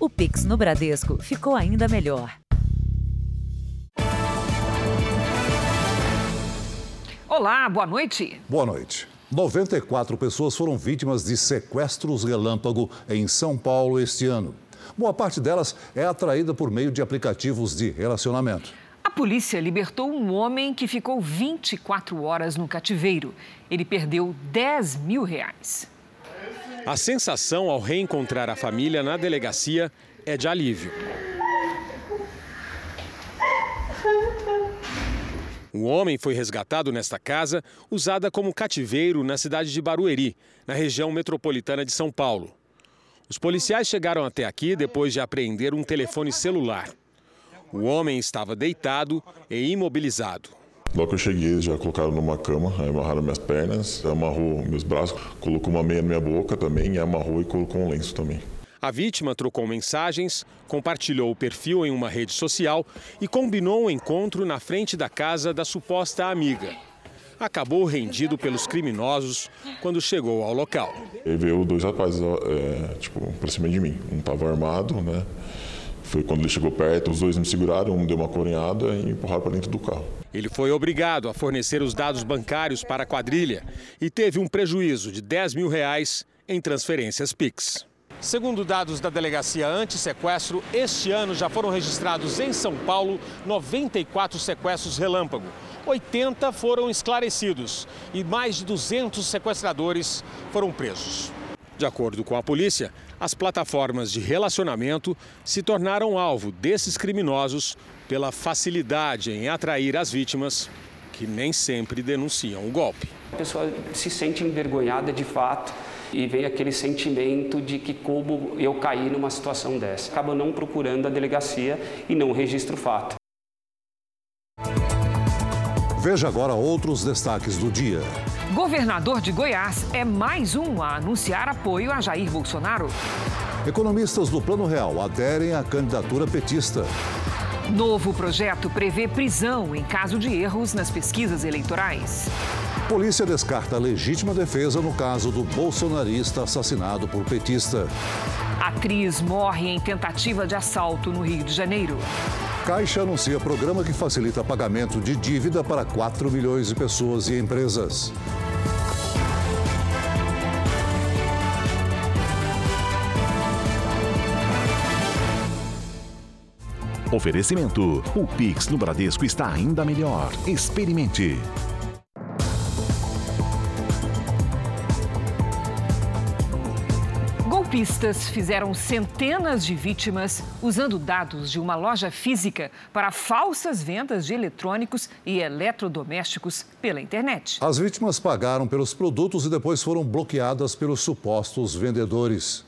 O Pix no Bradesco ficou ainda melhor. Olá, boa noite. Boa noite. 94 pessoas foram vítimas de sequestros relâmpago em São Paulo este ano. Boa parte delas é atraída por meio de aplicativos de relacionamento. A polícia libertou um homem que ficou 24 horas no cativeiro. Ele perdeu 10 mil reais. A sensação ao reencontrar a família na delegacia é de alívio. O homem foi resgatado nesta casa, usada como cativeiro na cidade de Barueri, na região metropolitana de São Paulo. Os policiais chegaram até aqui depois de apreender um telefone celular. O homem estava deitado e imobilizado. Logo que eu cheguei, eles já colocaram numa cama, amarraram minhas pernas, amarrou meus braços, colocou uma meia na minha boca também, e amarrou e colocou um lenço também. A vítima trocou mensagens, compartilhou o perfil em uma rede social e combinou um encontro na frente da casa da suposta amiga. Acabou rendido pelos criminosos quando chegou ao local. E veio dois rapazes, é, tipo, pra cima de mim. Um estava armado, né? Foi quando ele chegou perto, os dois me seguraram, um deu uma corinhada e empurraram para dentro do carro. Ele foi obrigado a fornecer os dados bancários para a quadrilha e teve um prejuízo de 10 mil reais em transferências PIX. Segundo dados da Delegacia Anti-Sequestro, este ano já foram registrados em São Paulo 94 sequestros relâmpago. 80 foram esclarecidos e mais de 200 sequestradores foram presos. De acordo com a polícia, as plataformas de relacionamento se tornaram alvo desses criminosos pela facilidade em atrair as vítimas, que nem sempre denunciam o golpe. A pessoa se sente envergonhada de fato e vem aquele sentimento de que como eu caí numa situação dessa. Acaba não procurando a delegacia e não registra o fato. Veja agora outros destaques do dia. Governador de Goiás é mais um a anunciar apoio a Jair Bolsonaro. Economistas do Plano Real aderem à candidatura petista. Novo projeto prevê prisão em caso de erros nas pesquisas eleitorais. Polícia descarta legítima defesa no caso do bolsonarista assassinado por petista. Atriz morre em tentativa de assalto no Rio de Janeiro. Caixa anuncia programa que facilita pagamento de dívida para 4 milhões de pessoas e empresas. Oferecimento: o Pix no Bradesco está ainda melhor. Experimente. Golpistas fizeram centenas de vítimas usando dados de uma loja física para falsas vendas de eletrônicos e eletrodomésticos pela internet. As vítimas pagaram pelos produtos e depois foram bloqueadas pelos supostos vendedores.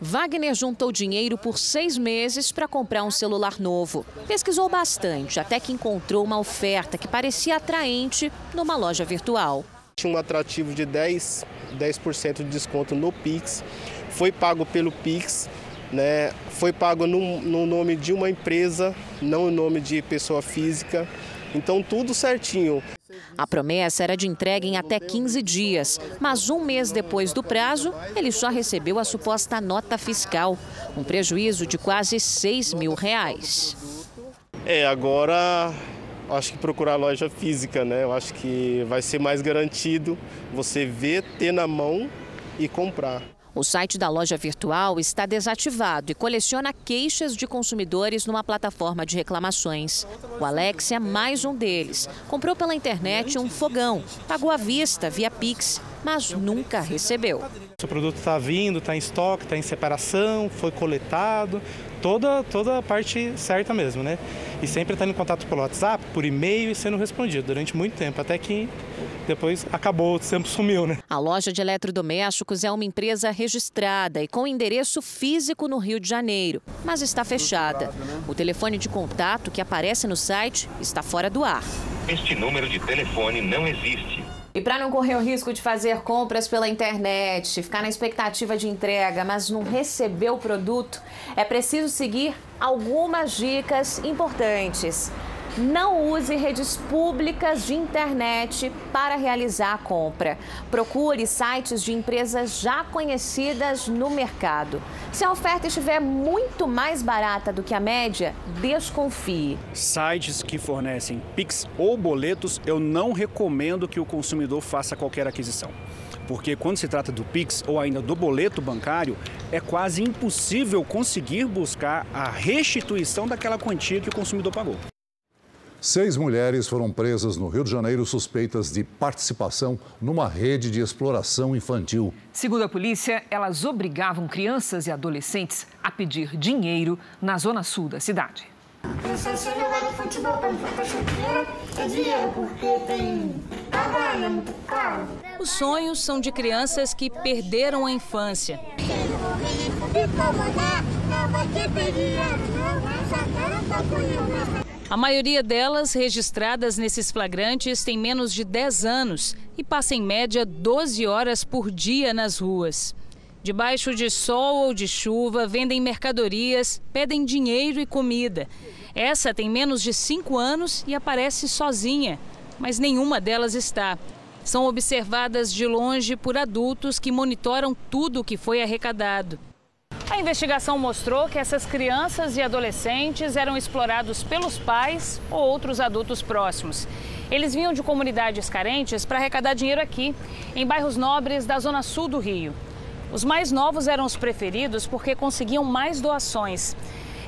Wagner juntou dinheiro por seis meses para comprar um celular novo. Pesquisou bastante até que encontrou uma oferta que parecia atraente numa loja virtual. Tinha um atrativo de 10, 10% de desconto no Pix. Foi pago pelo Pix, né? foi pago no, no nome de uma empresa, não no nome de pessoa física. Então, tudo certinho. A promessa era de entrega em até 15 dias, mas um mês depois do prazo, ele só recebeu a suposta nota fiscal, um prejuízo de quase 6 mil reais. É, agora acho que procurar loja física, né? Eu acho que vai ser mais garantido você ver, ter na mão e comprar. O site da loja virtual está desativado e coleciona queixas de consumidores numa plataforma de reclamações. O Alex é mais um deles. Comprou pela internet um fogão, pagou à vista via Pix, mas nunca recebeu. O produto está vindo, está em estoque, está em separação, foi coletado, toda, toda a parte certa mesmo, né? E sempre está em contato pelo WhatsApp, por e-mail e sendo respondido durante muito tempo, até que depois acabou, sempre sumiu, né? A loja de eletrodomésticos é uma empresa registrada e com endereço físico no Rio de Janeiro, mas está fechada. O telefone de contato que aparece no site está fora do ar. Este número de telefone não existe. E para não correr o risco de fazer compras pela internet, ficar na expectativa de entrega, mas não receber o produto, é preciso seguir algumas dicas importantes. Não use redes públicas de internet para realizar a compra. Procure sites de empresas já conhecidas no mercado. Se a oferta estiver muito mais barata do que a média, desconfie. Sites que fornecem Pix ou boletos, eu não recomendo que o consumidor faça qualquer aquisição porque quando se trata do Pix ou ainda do boleto bancário, é quase impossível conseguir buscar a restituição daquela quantia que o consumidor pagou. Seis mulheres foram presas no Rio de Janeiro suspeitas de participação numa rede de exploração infantil. Segundo a polícia, elas obrigavam crianças e adolescentes a pedir dinheiro na zona sul da cidade. Jogar futebol para chuteira é dinheiro, porque tem trabalho, é muito caro. Os sonhos são de crianças que perderam a infância. A maioria delas, registradas nesses flagrantes, tem menos de 10 anos e passa em média 12 horas por dia nas ruas. Debaixo de sol ou de chuva, vendem mercadorias, pedem dinheiro e comida. Essa tem menos de 5 anos e aparece sozinha, mas nenhuma delas está. São observadas de longe por adultos que monitoram tudo o que foi arrecadado. A investigação mostrou que essas crianças e adolescentes eram explorados pelos pais ou outros adultos próximos. Eles vinham de comunidades carentes para arrecadar dinheiro aqui, em bairros nobres da zona sul do Rio. Os mais novos eram os preferidos porque conseguiam mais doações.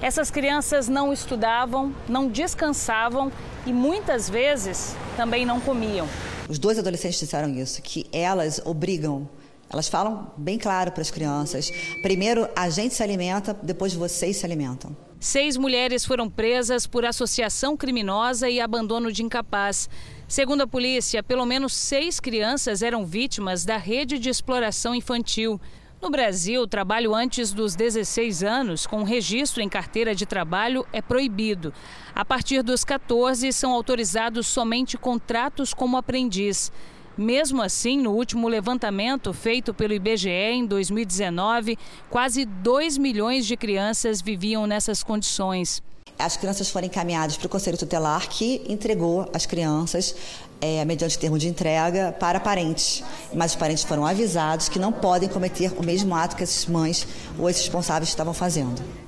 Essas crianças não estudavam, não descansavam e muitas vezes também não comiam. Os dois adolescentes disseram isso, que elas obrigam elas falam bem claro para as crianças: primeiro a gente se alimenta, depois vocês se alimentam. Seis mulheres foram presas por associação criminosa e abandono de incapaz. Segundo a polícia, pelo menos seis crianças eram vítimas da rede de exploração infantil. No Brasil, trabalho antes dos 16 anos, com registro em carteira de trabalho, é proibido. A partir dos 14, são autorizados somente contratos como aprendiz. Mesmo assim, no último levantamento feito pelo IBGE em 2019, quase 2 milhões de crianças viviam nessas condições. As crianças foram encaminhadas para o Conselho Tutelar, que entregou as crianças, é, mediante termo de entrega, para parentes. Mas os parentes foram avisados que não podem cometer o mesmo ato que essas mães ou esses responsáveis estavam fazendo.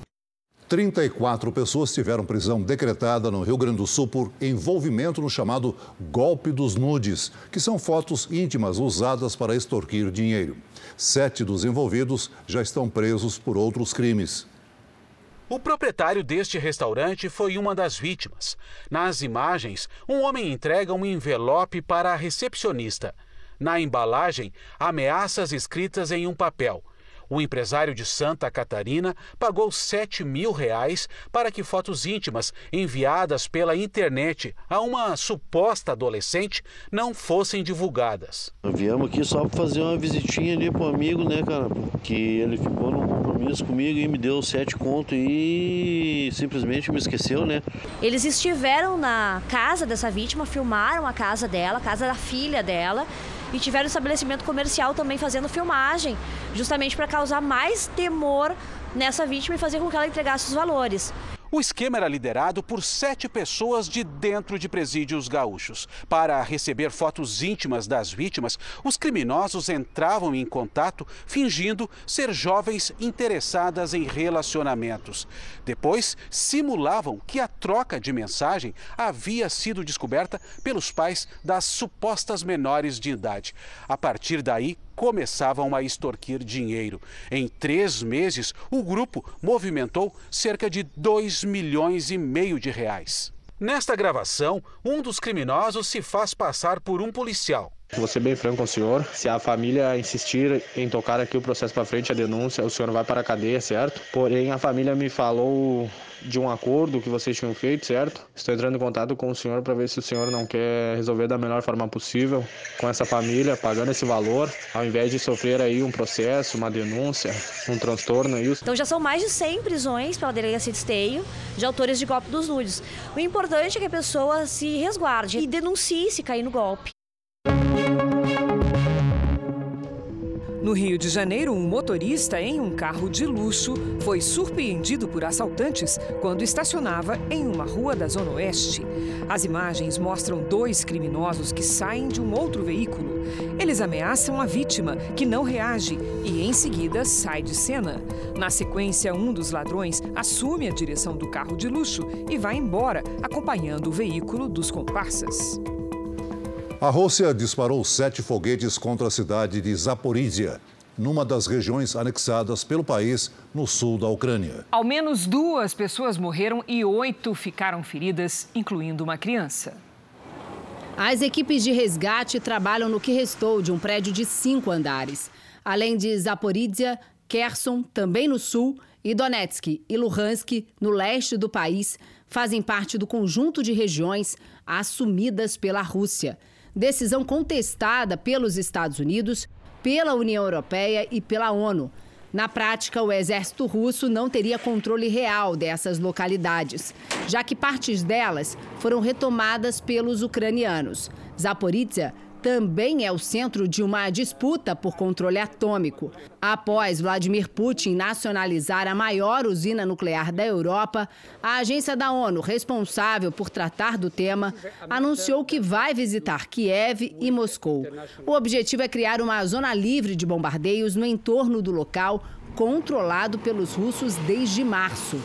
34 pessoas tiveram prisão decretada no Rio Grande do Sul por envolvimento no chamado golpe dos nudes, que são fotos íntimas usadas para extorquir dinheiro. Sete dos envolvidos já estão presos por outros crimes. O proprietário deste restaurante foi uma das vítimas. Nas imagens, um homem entrega um envelope para a recepcionista. Na embalagem, ameaças escritas em um papel. O empresário de Santa Catarina pagou 7 mil reais para que fotos íntimas enviadas pela internet a uma suposta adolescente não fossem divulgadas. Viemos aqui só para fazer uma visitinha ali pro amigo, né, cara? Que ele ficou num compromisso comigo e me deu sete contos e simplesmente me esqueceu, né? Eles estiveram na casa dessa vítima, filmaram a casa dela, a casa da filha dela e tiveram estabelecimento comercial também fazendo filmagem, justamente para causar mais temor nessa vítima e fazer com que ela entregasse os valores. O esquema era liderado por sete pessoas de dentro de presídios gaúchos. Para receber fotos íntimas das vítimas, os criminosos entravam em contato fingindo ser jovens interessadas em relacionamentos. Depois, simulavam que a troca de mensagem havia sido descoberta pelos pais das supostas menores de idade. A partir daí, começavam a extorquir dinheiro. Em três meses, o grupo movimentou cerca de 2 milhões e meio de reais. Nesta gravação, um dos criminosos se faz passar por um policial. Vou ser bem franco com o senhor. Se a família insistir em tocar aqui o processo para frente, a denúncia, o senhor vai para a cadeia, certo? Porém, a família me falou de um acordo que vocês tinham feito, certo? Estou entrando em contato com o senhor para ver se o senhor não quer resolver da melhor forma possível com essa família, pagando esse valor, ao invés de sofrer aí um processo, uma denúncia, um transtorno, é isso. Então já são mais de 100 prisões pela delegacia de esteio de autores de golpe dos nudes. O importante é que a pessoa se resguarde e denuncie se cair no golpe. No Rio de Janeiro, um motorista em um carro de luxo foi surpreendido por assaltantes quando estacionava em uma rua da Zona Oeste. As imagens mostram dois criminosos que saem de um outro veículo. Eles ameaçam a vítima, que não reage, e em seguida sai de cena. Na sequência, um dos ladrões assume a direção do carro de luxo e vai embora, acompanhando o veículo dos comparsas. A Rússia disparou sete foguetes contra a cidade de Zaporizhia, numa das regiões anexadas pelo país no sul da Ucrânia. Ao menos duas pessoas morreram e oito ficaram feridas, incluindo uma criança. As equipes de resgate trabalham no que restou de um prédio de cinco andares. Além de Zaporizhia, Kherson, também no sul, e Donetsk e Luhansk, no leste do país, fazem parte do conjunto de regiões assumidas pela Rússia decisão contestada pelos Estados Unidos, pela União Europeia e pela ONU. Na prática, o exército russo não teria controle real dessas localidades, já que partes delas foram retomadas pelos ucranianos. Zaporizhia também é o centro de uma disputa por controle atômico. Após Vladimir Putin nacionalizar a maior usina nuclear da Europa, a agência da ONU responsável por tratar do tema anunciou que vai visitar Kiev e Moscou. O objetivo é criar uma zona livre de bombardeios no entorno do local, controlado pelos russos desde março.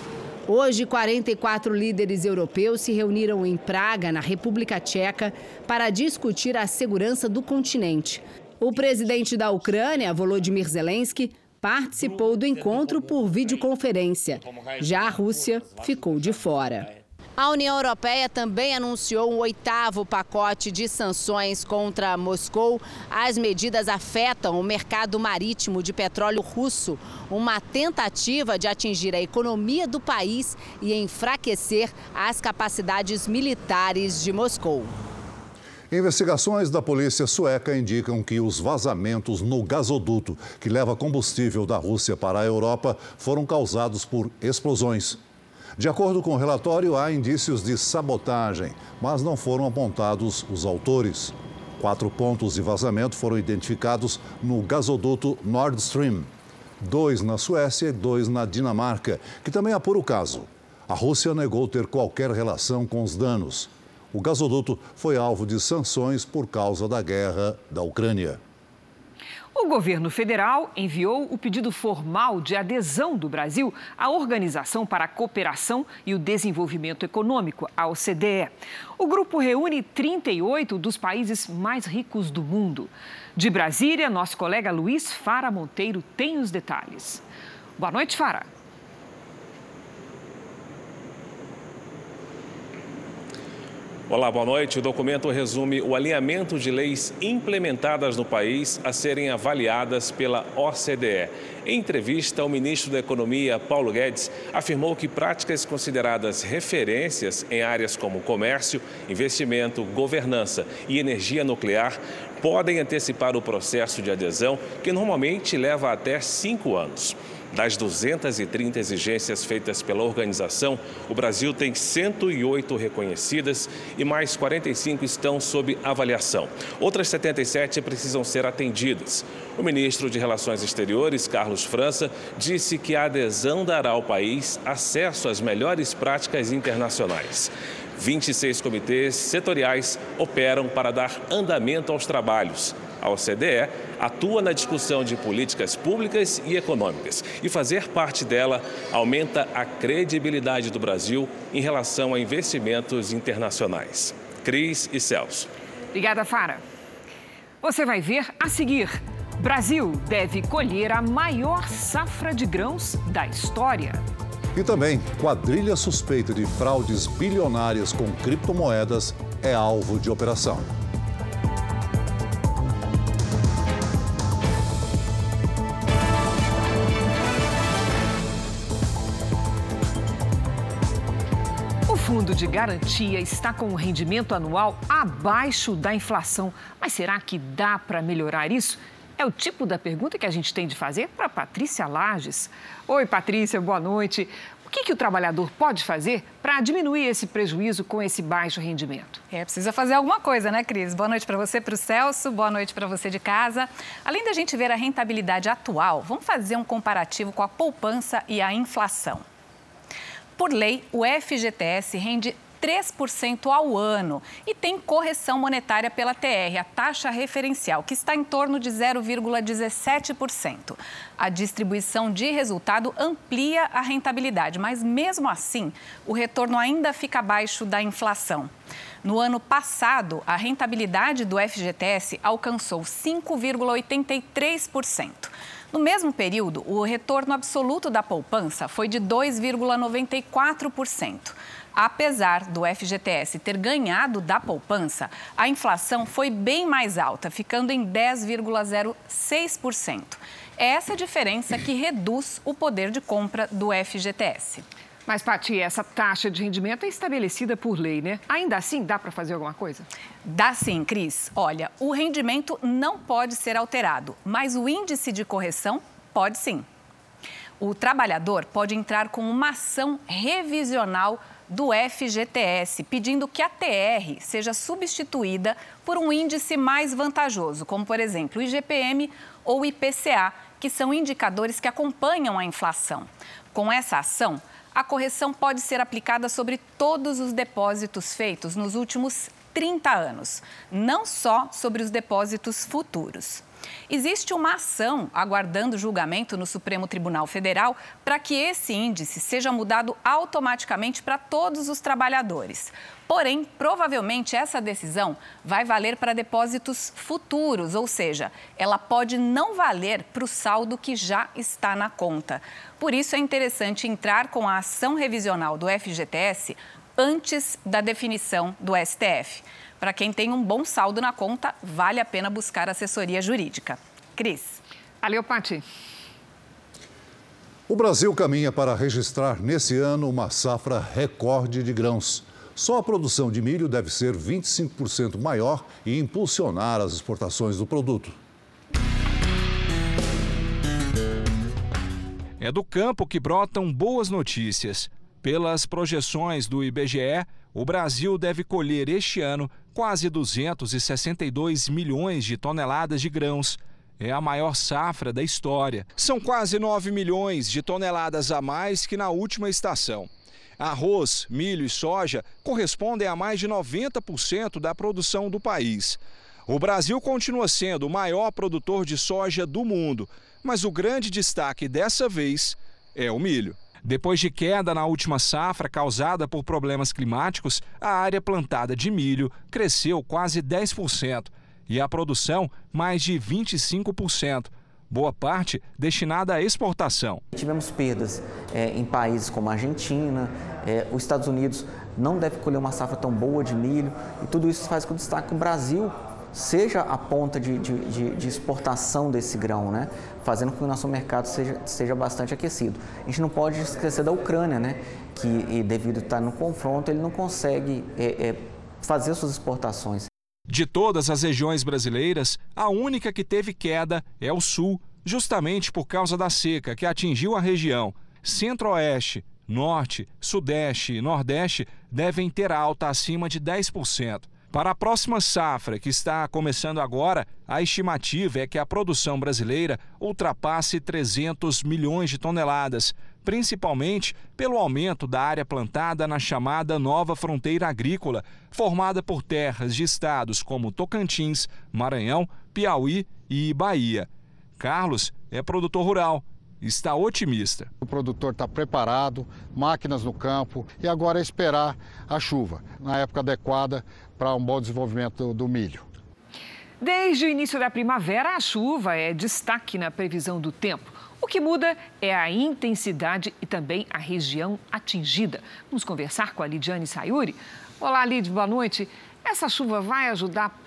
Hoje, 44 líderes europeus se reuniram em Praga, na República Tcheca, para discutir a segurança do continente. O presidente da Ucrânia, Volodymyr Zelensky, participou do encontro por videoconferência. Já a Rússia ficou de fora. A União Europeia também anunciou um oitavo pacote de sanções contra Moscou. As medidas afetam o mercado marítimo de petróleo russo, uma tentativa de atingir a economia do país e enfraquecer as capacidades militares de Moscou. Investigações da polícia sueca indicam que os vazamentos no gasoduto que leva combustível da Rússia para a Europa foram causados por explosões. De acordo com o relatório, há indícios de sabotagem, mas não foram apontados os autores. Quatro pontos de vazamento foram identificados no gasoduto Nord Stream. Dois na Suécia e dois na Dinamarca, que também apura o caso. A Rússia negou ter qualquer relação com os danos. O gasoduto foi alvo de sanções por causa da guerra da Ucrânia. O governo federal enviou o pedido formal de adesão do Brasil à Organização para a Cooperação e o Desenvolvimento Econômico, a OCDE. O grupo reúne 38 dos países mais ricos do mundo. De Brasília, nosso colega Luiz Fara Monteiro tem os detalhes. Boa noite, Fara. Olá, boa noite. O documento resume o alinhamento de leis implementadas no país a serem avaliadas pela OCDE. Em entrevista, o ministro da Economia, Paulo Guedes, afirmou que práticas consideradas referências em áreas como comércio, investimento, governança e energia nuclear podem antecipar o processo de adesão, que normalmente leva até cinco anos. Das 230 exigências feitas pela organização, o Brasil tem 108 reconhecidas e mais 45 estão sob avaliação. Outras 77 precisam ser atendidas. O ministro de Relações Exteriores, Carlos França, disse que a adesão dará ao país acesso às melhores práticas internacionais. 26 comitês setoriais operam para dar andamento aos trabalhos. A OCDE atua na discussão de políticas públicas e econômicas e fazer parte dela aumenta a credibilidade do Brasil em relação a investimentos internacionais. Cris e Celso. Obrigada, Fara. Você vai ver a seguir. Brasil deve colher a maior safra de grãos da história. E também, quadrilha suspeita de fraudes bilionárias com criptomoedas é alvo de operação. O fundo de garantia está com um rendimento anual abaixo da inflação. Mas será que dá para melhorar isso? É o tipo da pergunta que a gente tem de fazer para Patrícia Lages. Oi, Patrícia, boa noite. que, que o trabalhador pode fazer para diminuir esse prejuízo com esse baixo rendimento? É, precisa fazer alguma coisa, né, Cris? Boa noite para você, para o Celso, boa noite para você de casa. Além da gente ver a rentabilidade atual, vamos fazer um comparativo com a poupança e a inflação. Por lei, o FGTS rende 3% ao ano e tem correção monetária pela TR, a taxa referencial, que está em torno de 0,17%. A distribuição de resultado amplia a rentabilidade, mas mesmo assim, o retorno ainda fica abaixo da inflação. No ano passado, a rentabilidade do FGTS alcançou 5,83%. No mesmo período, o retorno absoluto da poupança foi de 2,94%. Apesar do FGTS ter ganhado da poupança, a inflação foi bem mais alta, ficando em 10,06%. É essa diferença que reduz o poder de compra do FGTS. Mas, Pati, essa taxa de rendimento é estabelecida por lei, né? Ainda assim, dá para fazer alguma coisa? Dá sim, Cris. Olha, o rendimento não pode ser alterado, mas o índice de correção pode sim. O trabalhador pode entrar com uma ação revisional do FGTS, pedindo que a TR seja substituída por um índice mais vantajoso, como, por exemplo, o IGPM ou o IPCA, que são indicadores que acompanham a inflação. Com essa ação, a correção pode ser aplicada sobre todos os depósitos feitos nos últimos 30 anos, não só sobre os depósitos futuros. Existe uma ação aguardando julgamento no Supremo Tribunal Federal para que esse índice seja mudado automaticamente para todos os trabalhadores. Porém, provavelmente essa decisão vai valer para depósitos futuros, ou seja, ela pode não valer para o saldo que já está na conta. Por isso é interessante entrar com a ação revisional do FGTS antes da definição do STF. Para quem tem um bom saldo na conta, vale a pena buscar assessoria jurídica. Cris. Valeu, Pati. O Brasil caminha para registrar nesse ano uma safra recorde de grãos. Só a produção de milho deve ser 25% maior e impulsionar as exportações do produto. É do campo que brotam boas notícias. Pelas projeções do IBGE, o Brasil deve colher este ano quase 262 milhões de toneladas de grãos. É a maior safra da história. São quase 9 milhões de toneladas a mais que na última estação. Arroz, milho e soja correspondem a mais de 90% da produção do país. O Brasil continua sendo o maior produtor de soja do mundo, mas o grande destaque dessa vez é o milho. Depois de queda na última safra causada por problemas climáticos, a área plantada de milho cresceu quase 10% e a produção mais de 25%. Boa parte destinada à exportação. Tivemos perdas é, em países como a Argentina, é, os Estados Unidos não deve colher uma safra tão boa de milho e tudo isso faz com que o Brasil seja a ponta de, de, de, exportação desse grão, né? fazendo com que o nosso mercado seja, seja bastante aquecido. A gente não pode esquecer da Ucrânia, né? que devido a estar no confronto, ele não consegue é, é, fazer suas exportações. De todas as regiões brasileiras, a única que teve queda é o Sul, justamente por causa da seca que atingiu a região. Centro-Oeste, Norte, Sudeste e Nordeste devem ter alta acima de 10%. Para a próxima safra, que está começando agora, a estimativa é que a produção brasileira ultrapasse 300 milhões de toneladas, principalmente pelo aumento da área plantada na chamada nova fronteira agrícola, formada por terras de estados como Tocantins, Maranhão, Piauí e Bahia. Carlos é produtor rural está otimista. O produtor está preparado, máquinas no campo e agora é esperar a chuva, na época adequada para um bom desenvolvimento do milho. Desde o início da primavera, a chuva é destaque na previsão do tempo. O que muda é a intensidade e também a região atingida. Vamos conversar com a Lidiane Sayuri. Olá, Lid, boa noite. Essa chuva vai ajudar,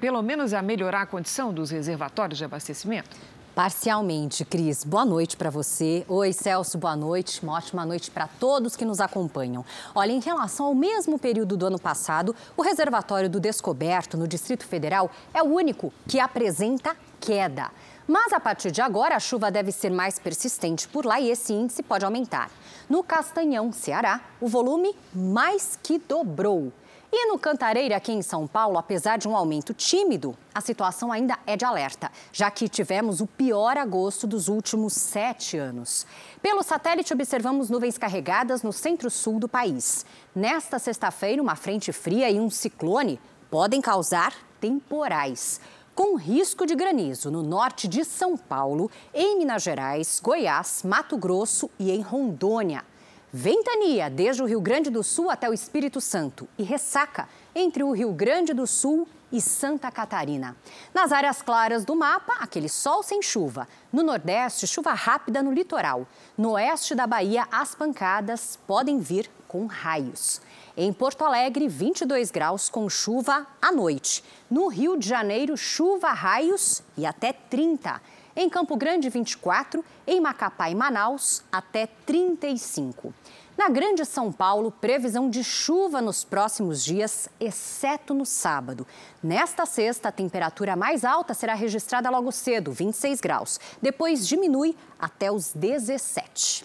pelo menos, a melhorar a condição dos reservatórios de abastecimento? Parcialmente, Cris. Boa noite para você. Oi, Celso, boa noite. Uma ótima noite para todos que nos acompanham. Olha, em relação ao mesmo período do ano passado, o reservatório do Descoberto, no Distrito Federal, é o único que apresenta queda. Mas a partir de agora, a chuva deve ser mais persistente por lá e esse índice pode aumentar. No Castanhão, Ceará, o volume mais que dobrou. E no Cantareira, aqui em São Paulo, apesar de um aumento tímido, a situação ainda é de alerta, já que tivemos o pior agosto dos últimos sete anos. Pelo satélite, observamos nuvens carregadas no centro-sul do país. Nesta sexta-feira, uma frente fria e um ciclone podem causar temporais. Com risco de granizo no norte de São Paulo, em Minas Gerais, Goiás, Mato Grosso e em Rondônia. Ventania desde o Rio Grande do Sul até o Espírito Santo e ressaca entre o Rio Grande do Sul e Santa Catarina. Nas áreas claras do mapa, aquele sol sem chuva. No Nordeste, chuva rápida no litoral. No oeste da Bahia, as pancadas podem vir com raios. Em Porto Alegre, 22 graus com chuva à noite. No Rio de Janeiro, chuva, raios e até 30. Em Campo Grande, 24. Em Macapá e Manaus, até 35. Na Grande São Paulo, previsão de chuva nos próximos dias, exceto no sábado. Nesta sexta, a temperatura mais alta será registrada logo cedo, 26 graus. Depois diminui até os 17.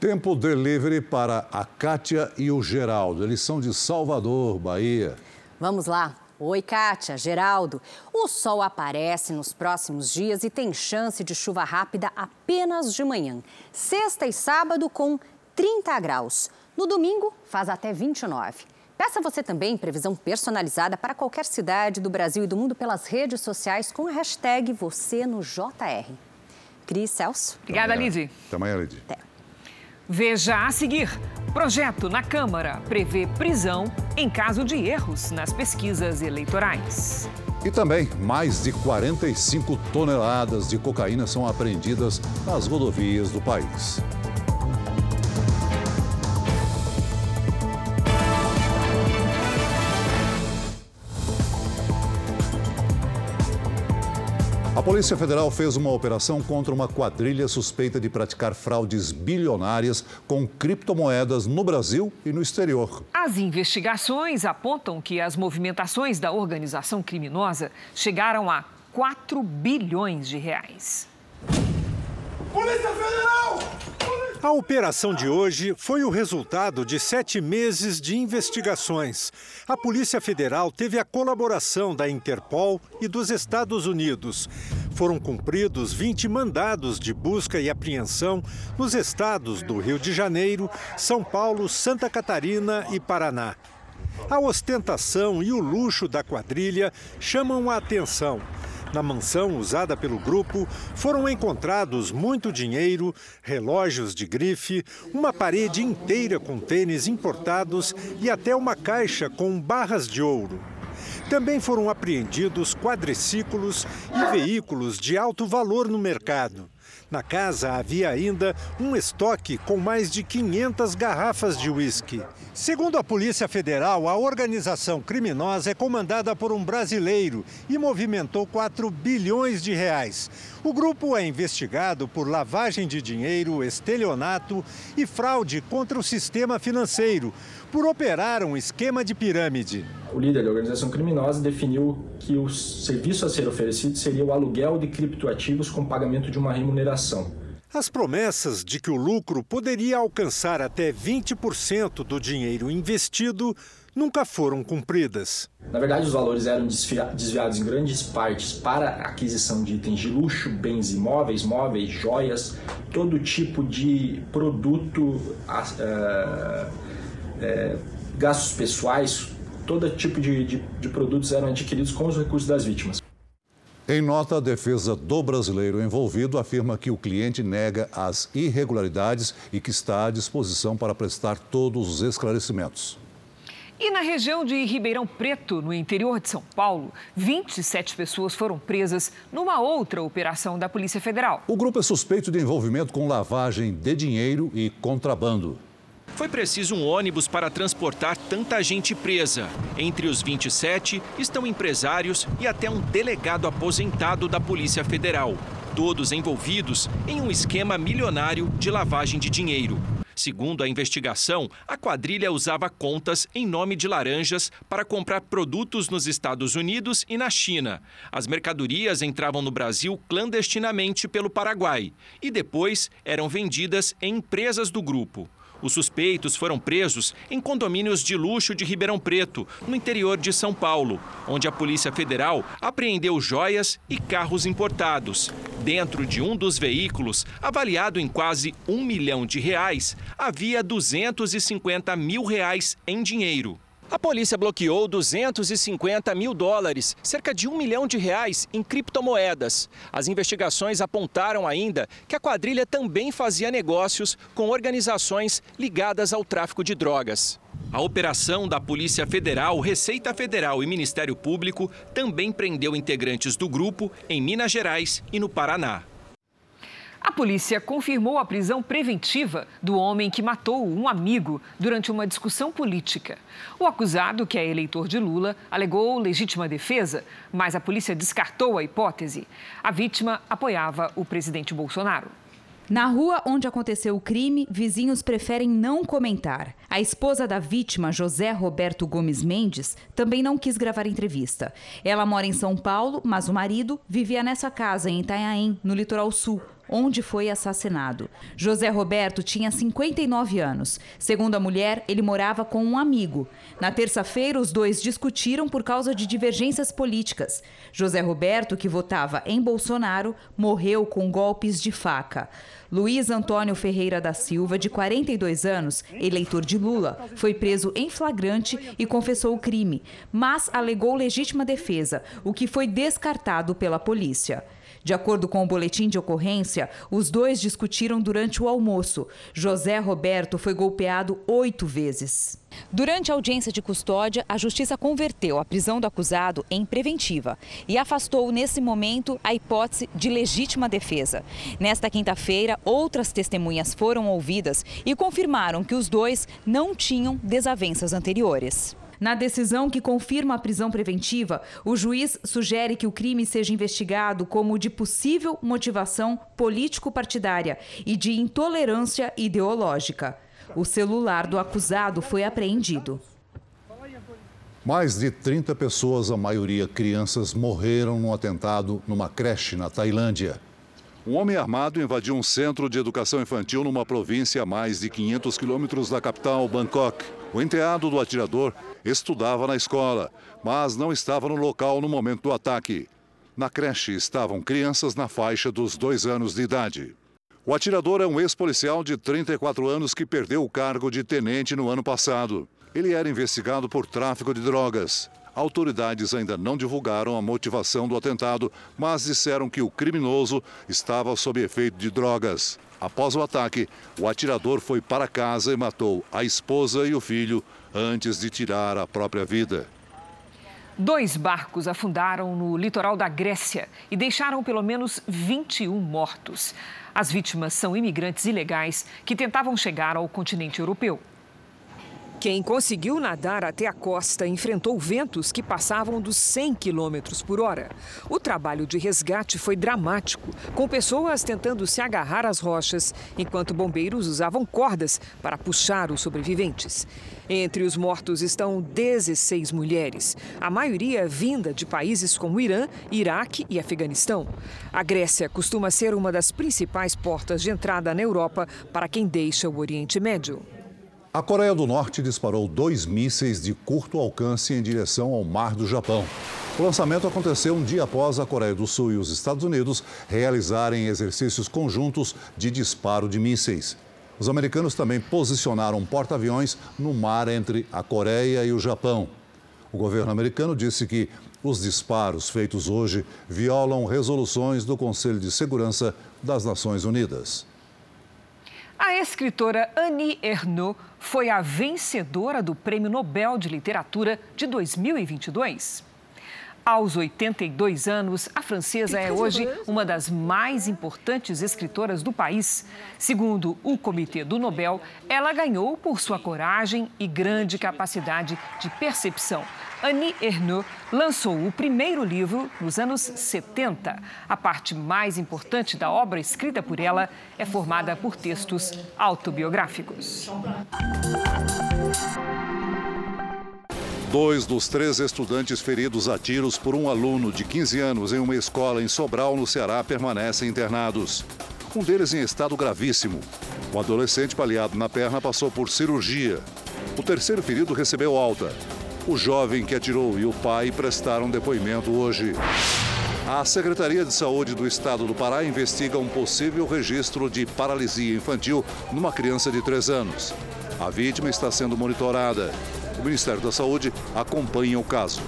Tempo delivery para a Kátia e o Geraldo. Eles são de Salvador, Bahia. Vamos lá. Oi, Kátia, Geraldo. O sol aparece nos próximos dias e tem chance de chuva rápida apenas de manhã. Sexta e sábado com 30 graus. No domingo, faz até 29. Peça você também previsão personalizada para qualquer cidade do Brasil e do mundo pelas redes sociais com a hashtag você no JR. Cris Celso. Obrigada, Lidy. Até amanhã, Lidy. Até. Veja a seguir. Projeto na Câmara prevê prisão em caso de erros nas pesquisas eleitorais. E também, mais de 45 toneladas de cocaína são apreendidas nas rodovias do país. Polícia Federal fez uma operação contra uma quadrilha suspeita de praticar fraudes bilionárias com criptomoedas no Brasil e no exterior. As investigações apontam que as movimentações da organização criminosa chegaram a 4 bilhões de reais. Polícia Federal! A operação de hoje foi o resultado de sete meses de investigações. A Polícia Federal teve a colaboração da Interpol e dos Estados Unidos. Foram cumpridos 20 mandados de busca e apreensão nos estados do Rio de Janeiro, São Paulo, Santa Catarina e Paraná. A ostentação e o luxo da quadrilha chamam a atenção. Na mansão usada pelo grupo foram encontrados muito dinheiro, relógios de grife, uma parede inteira com tênis importados e até uma caixa com barras de ouro. Também foram apreendidos quadriciclos e veículos de alto valor no mercado. Na casa havia ainda um estoque com mais de 500 garrafas de uísque. Segundo a Polícia Federal, a organização criminosa é comandada por um brasileiro e movimentou 4 bilhões de reais. O grupo é investigado por lavagem de dinheiro, estelionato e fraude contra o sistema financeiro, por operar um esquema de pirâmide. O líder da organização criminosa definiu que o serviço a ser oferecido seria o aluguel de criptoativos com pagamento de uma remuneração. As promessas de que o lucro poderia alcançar até 20% do dinheiro investido nunca foram cumpridas. Na verdade, os valores eram desviados em grandes partes para aquisição de itens de luxo, bens imóveis, móveis, joias, todo tipo de produto, uh, uh, gastos pessoais, todo tipo de, de, de produtos eram adquiridos com os recursos das vítimas. Em nota, a defesa do brasileiro envolvido afirma que o cliente nega as irregularidades e que está à disposição para prestar todos os esclarecimentos. E na região de Ribeirão Preto, no interior de São Paulo, 27 pessoas foram presas numa outra operação da Polícia Federal. O grupo é suspeito de envolvimento com lavagem de dinheiro e contrabando. Foi preciso um ônibus para transportar tanta gente presa. Entre os 27 estão empresários e até um delegado aposentado da Polícia Federal. Todos envolvidos em um esquema milionário de lavagem de dinheiro. Segundo a investigação, a quadrilha usava contas em nome de laranjas para comprar produtos nos Estados Unidos e na China. As mercadorias entravam no Brasil clandestinamente pelo Paraguai e depois eram vendidas em empresas do grupo. Os suspeitos foram presos em condomínios de luxo de Ribeirão Preto, no interior de São Paulo, onde a Polícia Federal apreendeu joias e carros importados. Dentro de um dos veículos, avaliado em quase um milhão de reais, havia 250 mil reais em dinheiro. A polícia bloqueou 250 mil dólares, cerca de um milhão de reais, em criptomoedas. As investigações apontaram ainda que a quadrilha também fazia negócios com organizações ligadas ao tráfico de drogas. A operação da Polícia Federal, Receita Federal e Ministério Público também prendeu integrantes do grupo em Minas Gerais e no Paraná. A polícia confirmou a prisão preventiva do homem que matou um amigo durante uma discussão política. O acusado, que é eleitor de Lula, alegou legítima defesa, mas a polícia descartou a hipótese. A vítima apoiava o presidente Bolsonaro. Na rua onde aconteceu o crime, vizinhos preferem não comentar. A esposa da vítima, José Roberto Gomes Mendes, também não quis gravar entrevista. Ela mora em São Paulo, mas o marido vivia nessa casa em Itanhaém, no litoral sul onde foi assassinado. José Roberto tinha 59 anos. Segundo a mulher, ele morava com um amigo. Na terça-feira, os dois discutiram por causa de divergências políticas. José Roberto, que votava em Bolsonaro, morreu com golpes de faca. Luiz Antônio Ferreira da Silva, de 42 anos, eleitor de Lula, foi preso em flagrante e confessou o crime, mas alegou legítima defesa, o que foi descartado pela polícia. De acordo com o boletim de ocorrência, os dois discutiram durante o almoço. José Roberto foi golpeado oito vezes. Durante a audiência de custódia, a justiça converteu a prisão do acusado em preventiva e afastou, nesse momento, a hipótese de legítima defesa. Nesta quinta-feira, outras testemunhas foram ouvidas e confirmaram que os dois não tinham desavenças anteriores. Na decisão que confirma a prisão preventiva, o juiz sugere que o crime seja investigado como de possível motivação político-partidária e de intolerância ideológica. O celular do acusado foi apreendido. Mais de 30 pessoas, a maioria crianças, morreram num atentado numa creche na Tailândia. Um homem armado invadiu um centro de educação infantil numa província a mais de 500 quilômetros da capital, Bangkok. O enteado do atirador estudava na escola, mas não estava no local no momento do ataque. Na creche estavam crianças na faixa dos dois anos de idade. O atirador é um ex-policial de 34 anos que perdeu o cargo de tenente no ano passado. Ele era investigado por tráfico de drogas. Autoridades ainda não divulgaram a motivação do atentado, mas disseram que o criminoso estava sob efeito de drogas. Após o ataque, o atirador foi para casa e matou a esposa e o filho antes de tirar a própria vida. Dois barcos afundaram no litoral da Grécia e deixaram pelo menos 21 mortos. As vítimas são imigrantes ilegais que tentavam chegar ao continente europeu. Quem conseguiu nadar até a costa enfrentou ventos que passavam dos 100 quilômetros por hora. O trabalho de resgate foi dramático, com pessoas tentando se agarrar às rochas, enquanto bombeiros usavam cordas para puxar os sobreviventes. Entre os mortos estão 16 mulheres, a maioria vinda de países como Irã, Iraque e Afeganistão. A Grécia costuma ser uma das principais portas de entrada na Europa para quem deixa o Oriente Médio. A Coreia do Norte disparou dois mísseis de curto alcance em direção ao Mar do Japão. O lançamento aconteceu um dia após a Coreia do Sul e os Estados Unidos realizarem exercícios conjuntos de disparo de mísseis. Os americanos também posicionaram porta-aviões no mar entre a Coreia e o Japão. O governo americano disse que os disparos feitos hoje violam resoluções do Conselho de Segurança das Nações Unidas. A escritora Annie Ernaux foi a vencedora do Prêmio Nobel de Literatura de 2022. Aos 82 anos, a francesa é hoje uma das mais importantes escritoras do país. Segundo o Comitê do Nobel, ela ganhou por sua coragem e grande capacidade de percepção. Annie Ernaux lançou o primeiro livro nos anos 70. A parte mais importante da obra escrita por ela é formada por textos autobiográficos. Dois dos três estudantes feridos a tiros por um aluno de 15 anos em uma escola em Sobral, no Ceará, permanecem internados. Um deles em estado gravíssimo. O adolescente baleado na perna passou por cirurgia. O terceiro ferido recebeu alta. O jovem que atirou e o pai prestaram depoimento hoje. A Secretaria de Saúde do Estado do Pará investiga um possível registro de paralisia infantil numa criança de 3 anos. A vítima está sendo monitorada. O Ministério da Saúde acompanha o caso.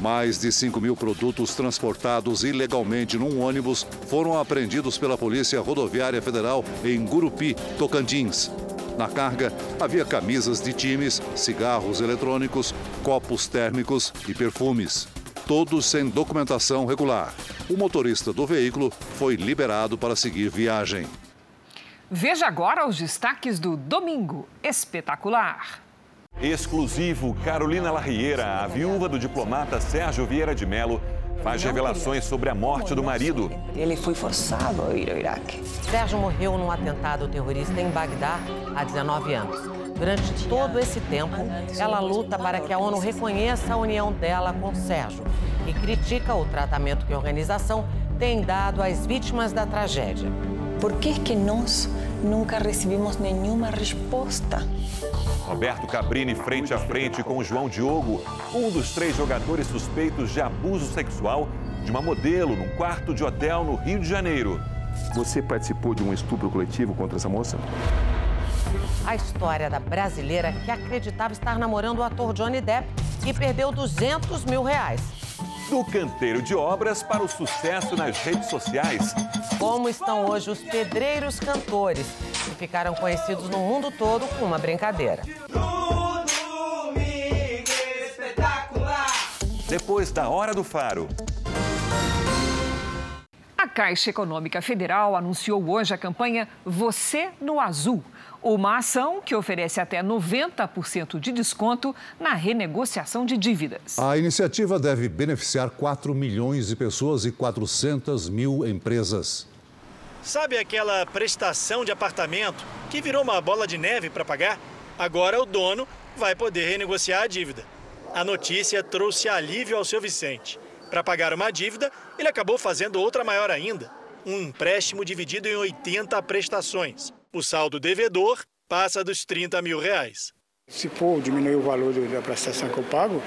Mais de 5 mil produtos transportados ilegalmente num ônibus foram apreendidos pela Polícia Rodoviária Federal em Gurupi, Tocantins. Na carga havia camisas de times, cigarros eletrônicos, copos térmicos e perfumes. Todos sem documentação regular. O motorista do veículo foi liberado para seguir viagem. Veja agora os destaques do Domingo Espetacular. Exclusivo, Carolina Larriera, a viúva do diplomata Sérgio Vieira de Mello, faz revelações sobre a morte do marido. Ele foi forçado a ir ao Iraque. Sérgio morreu num atentado terrorista em Bagdá há 19 anos. Durante todo esse tempo, ela luta para que a ONU reconheça a união dela com Sérgio e critica o tratamento que a organização tem dado às vítimas da tragédia. Por que, que nós nunca recebemos nenhuma resposta? Roberto Cabrini frente a frente com João Diogo, um dos três jogadores suspeitos de abuso sexual de uma modelo num quarto de hotel no Rio de Janeiro. Você participou de um estupro coletivo contra essa moça? A história da brasileira que acreditava estar namorando o ator Johnny Depp e perdeu 200 mil reais. Do canteiro de obras para o sucesso nas redes sociais. Como estão hoje os pedreiros cantores, que ficaram conhecidos no mundo todo com uma brincadeira. Depois da Hora do Faro. A Caixa Econômica Federal anunciou hoje a campanha Você no Azul, uma ação que oferece até 90% de desconto na renegociação de dívidas. A iniciativa deve beneficiar 4 milhões de pessoas e 400 mil empresas. Sabe aquela prestação de apartamento que virou uma bola de neve para pagar? Agora o dono vai poder renegociar a dívida. A notícia trouxe alívio ao seu Vicente. Para pagar uma dívida, ele acabou fazendo outra maior ainda: um empréstimo dividido em 80 prestações. O saldo devedor passa dos 30 mil reais. Se for diminuir o valor da prestação que eu pago,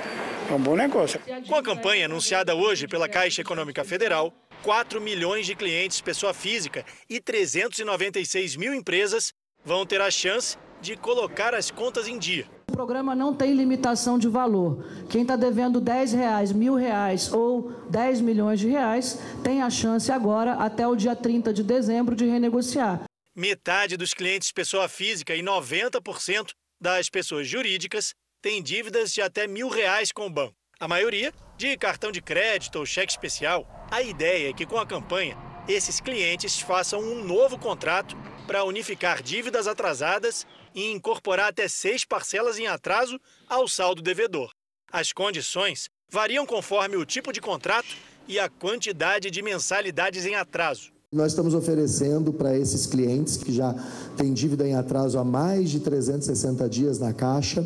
é um bom negócio. Com a campanha anunciada hoje pela Caixa Econômica Federal, 4 milhões de clientes pessoa física e 396 mil empresas vão ter a chance de colocar as contas em dia. O programa não tem limitação de valor. Quem está devendo 10 reais, mil reais ou 10 milhões de reais tem a chance agora, até o dia 30 de dezembro, de renegociar. Metade dos clientes pessoa física e 90% das pessoas jurídicas têm dívidas de até mil reais com o banco. A maioria de cartão de crédito ou cheque especial. A ideia é que com a campanha, esses clientes façam um novo contrato para unificar dívidas atrasadas e incorporar até seis parcelas em atraso ao saldo devedor. As condições variam conforme o tipo de contrato e a quantidade de mensalidades em atraso. Nós estamos oferecendo para esses clientes que já têm dívida em atraso há mais de 360 dias na Caixa,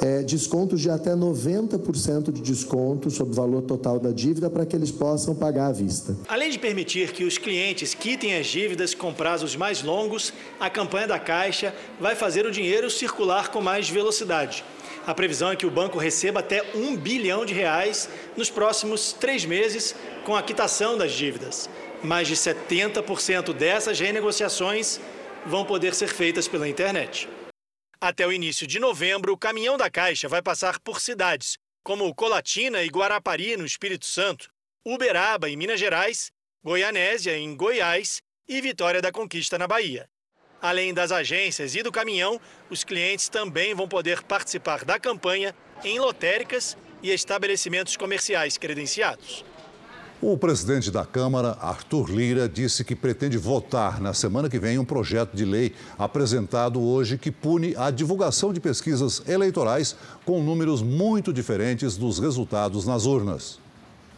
é, descontos de até 90% de desconto sobre o valor total da dívida para que eles possam pagar à vista. Além de permitir que os clientes quitem as dívidas com prazos mais longos, a campanha da Caixa vai fazer o dinheiro circular com mais velocidade. A previsão é que o banco receba até um bilhão de reais nos próximos três meses com a quitação das dívidas mais de 70% dessas renegociações vão poder ser feitas pela internet. Até o início de novembro, o caminhão da Caixa vai passar por cidades como Colatina e Guarapari, no Espírito Santo, Uberaba, em Minas Gerais, Goianésia, em Goiás e Vitória da Conquista, na Bahia. Além das agências e do caminhão, os clientes também vão poder participar da campanha em lotéricas e estabelecimentos comerciais credenciados. O presidente da Câmara, Arthur Lira, disse que pretende votar na semana que vem um projeto de lei apresentado hoje que pune a divulgação de pesquisas eleitorais com números muito diferentes dos resultados nas urnas.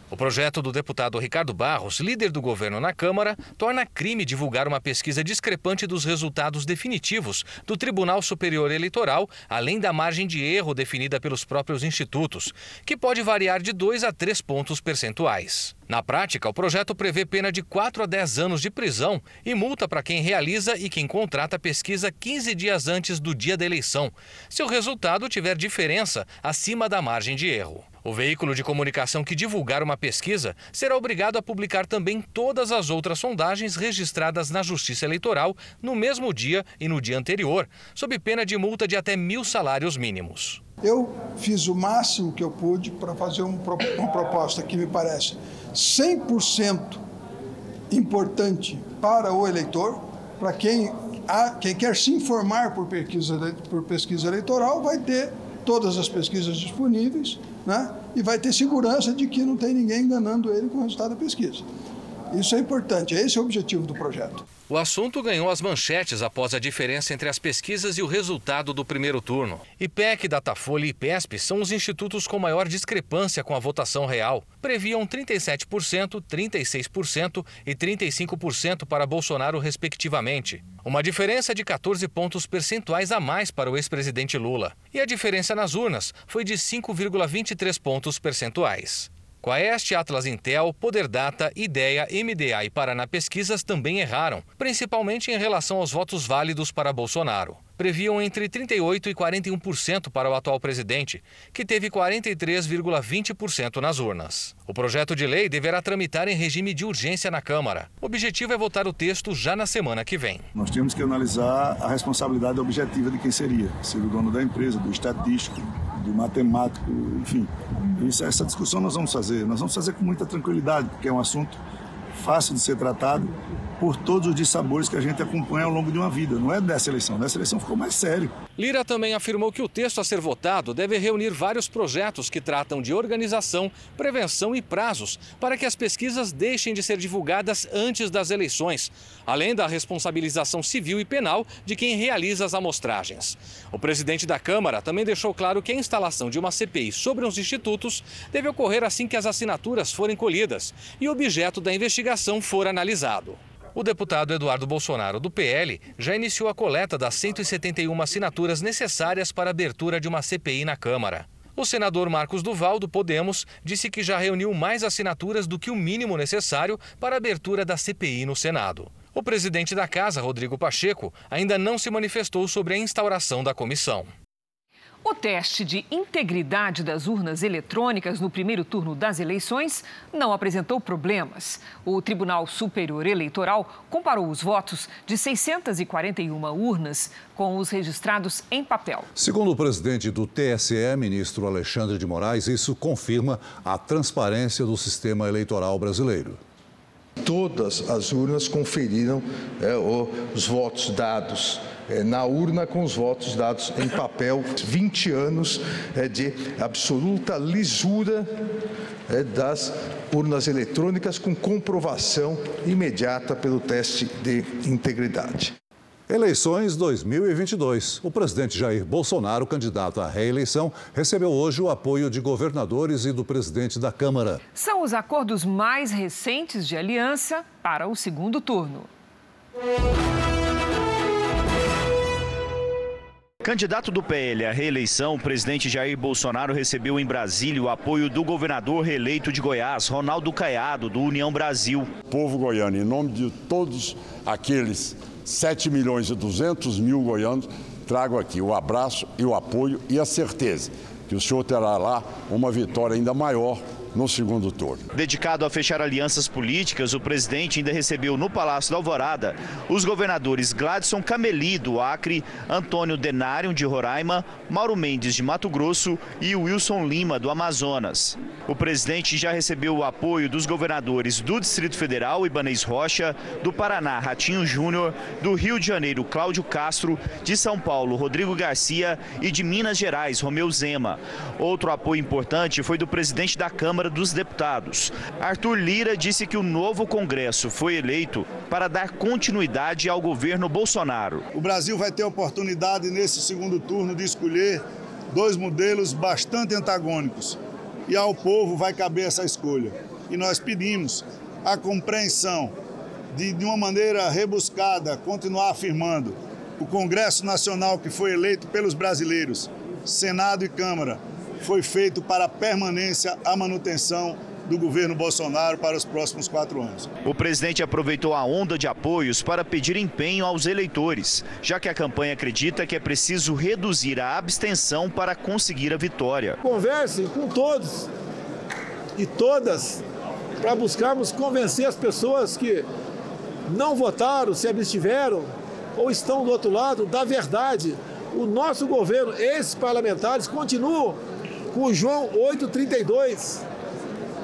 O projeto do deputado Ricardo Barros, líder do governo na Câmara, torna crime divulgar uma pesquisa discrepante dos resultados definitivos do Tribunal Superior Eleitoral, além da margem de erro definida pelos próprios institutos, que pode variar de 2 a 3 pontos percentuais. Na prática, o projeto prevê pena de 4 a 10 anos de prisão e multa para quem realiza e quem contrata a pesquisa 15 dias antes do dia da eleição, se o resultado tiver diferença acima da margem de erro. O veículo de comunicação que divulgar uma pesquisa será obrigado a publicar também todas as outras sondagens registradas na Justiça Eleitoral no mesmo dia e no dia anterior, sob pena de multa de até mil salários mínimos. Eu fiz o máximo que eu pude para fazer um, uma proposta que me parece 100% importante para o eleitor, para quem, quem quer se informar por pesquisa, por pesquisa eleitoral, vai ter todas as pesquisas disponíveis né? e vai ter segurança de que não tem ninguém enganando ele com o resultado da pesquisa. Isso é importante, esse é o objetivo do projeto. O assunto ganhou as manchetes após a diferença entre as pesquisas e o resultado do primeiro turno. IPEC, Datafolha e IPESP são os institutos com maior discrepância com a votação real. Previam 37%, 36% e 35% para Bolsonaro, respectivamente. Uma diferença de 14 pontos percentuais a mais para o ex-presidente Lula. E a diferença nas urnas foi de 5,23 pontos percentuais. Quaest, Atlas Intel, Poder Data, Ideia, MDA e Paraná Pesquisas também erraram, principalmente em relação aos votos válidos para Bolsonaro. Previam entre 38% e 41% para o atual presidente, que teve 43,20% nas urnas. O projeto de lei deverá tramitar em regime de urgência na Câmara. O objetivo é votar o texto já na semana que vem. Nós temos que analisar a responsabilidade objetiva de quem seria, se o dono da empresa, do estatístico, do matemático, enfim. Isso, essa discussão nós vamos fazer. Nós vamos fazer com muita tranquilidade, porque é um assunto fácil de ser tratado por todos os dissabores que a gente acompanha ao longo de uma vida. Não é dessa eleição, dessa eleição ficou mais sério. Lira também afirmou que o texto a ser votado deve reunir vários projetos que tratam de organização, prevenção e prazos para que as pesquisas deixem de ser divulgadas antes das eleições, além da responsabilização civil e penal de quem realiza as amostragens. O presidente da Câmara também deixou claro que a instalação de uma CPI sobre os institutos deve ocorrer assim que as assinaturas forem colhidas e o objeto da investigação for analisado. O deputado Eduardo Bolsonaro, do PL, já iniciou a coleta das 171 assinaturas necessárias para a abertura de uma CPI na Câmara. O senador Marcos Duval, do Podemos, disse que já reuniu mais assinaturas do que o mínimo necessário para a abertura da CPI no Senado. O presidente da casa, Rodrigo Pacheco, ainda não se manifestou sobre a instauração da comissão. O teste de integridade das urnas eletrônicas no primeiro turno das eleições não apresentou problemas. O Tribunal Superior Eleitoral comparou os votos de 641 urnas com os registrados em papel. Segundo o presidente do TSE, ministro Alexandre de Moraes, isso confirma a transparência do sistema eleitoral brasileiro. Todas as urnas conferiram é, os votos dados na urna com os votos dados em papel. 20 anos é, de absoluta lisura é, das urnas eletrônicas com comprovação imediata pelo teste de integridade. Eleições 2022. O presidente Jair Bolsonaro, candidato à reeleição, recebeu hoje o apoio de governadores e do presidente da Câmara. São os acordos mais recentes de aliança para o segundo turno. Candidato do PL à reeleição, o presidente Jair Bolsonaro recebeu em Brasília o apoio do governador reeleito de Goiás, Ronaldo Caiado, do União Brasil. Povo goiano, em nome de todos aqueles 7 milhões e 200 mil goianos, trago aqui o abraço e o apoio e a certeza que o senhor terá lá uma vitória ainda maior no segundo turno. Dedicado a fechar alianças políticas, o presidente ainda recebeu no Palácio da Alvorada os governadores Gladson Cameli, do Acre, Antônio Denário, de Roraima, Mauro Mendes, de Mato Grosso e Wilson Lima, do Amazonas. O presidente já recebeu o apoio dos governadores do Distrito Federal, Ibanez Rocha, do Paraná, Ratinho Júnior, do Rio de Janeiro, Cláudio Castro, de São Paulo, Rodrigo Garcia e de Minas Gerais, Romeu Zema. Outro apoio importante foi do presidente da Câmara dos Deputados. Arthur Lira disse que o novo Congresso foi eleito para dar continuidade ao governo Bolsonaro. O Brasil vai ter oportunidade nesse segundo turno de escolher dois modelos bastante antagônicos. E ao povo vai caber essa escolha. E nós pedimos a compreensão de, de uma maneira rebuscada, continuar afirmando o Congresso Nacional que foi eleito pelos brasileiros, Senado e Câmara, foi feito para a permanência, a manutenção do governo Bolsonaro para os próximos quatro anos. O presidente aproveitou a onda de apoios para pedir empenho aos eleitores, já que a campanha acredita que é preciso reduzir a abstenção para conseguir a vitória. Converse com todos e todas para buscarmos convencer as pessoas que não votaram, se abstiveram ou estão do outro lado da verdade. O nosso governo, esses parlamentares, continuam com o João 832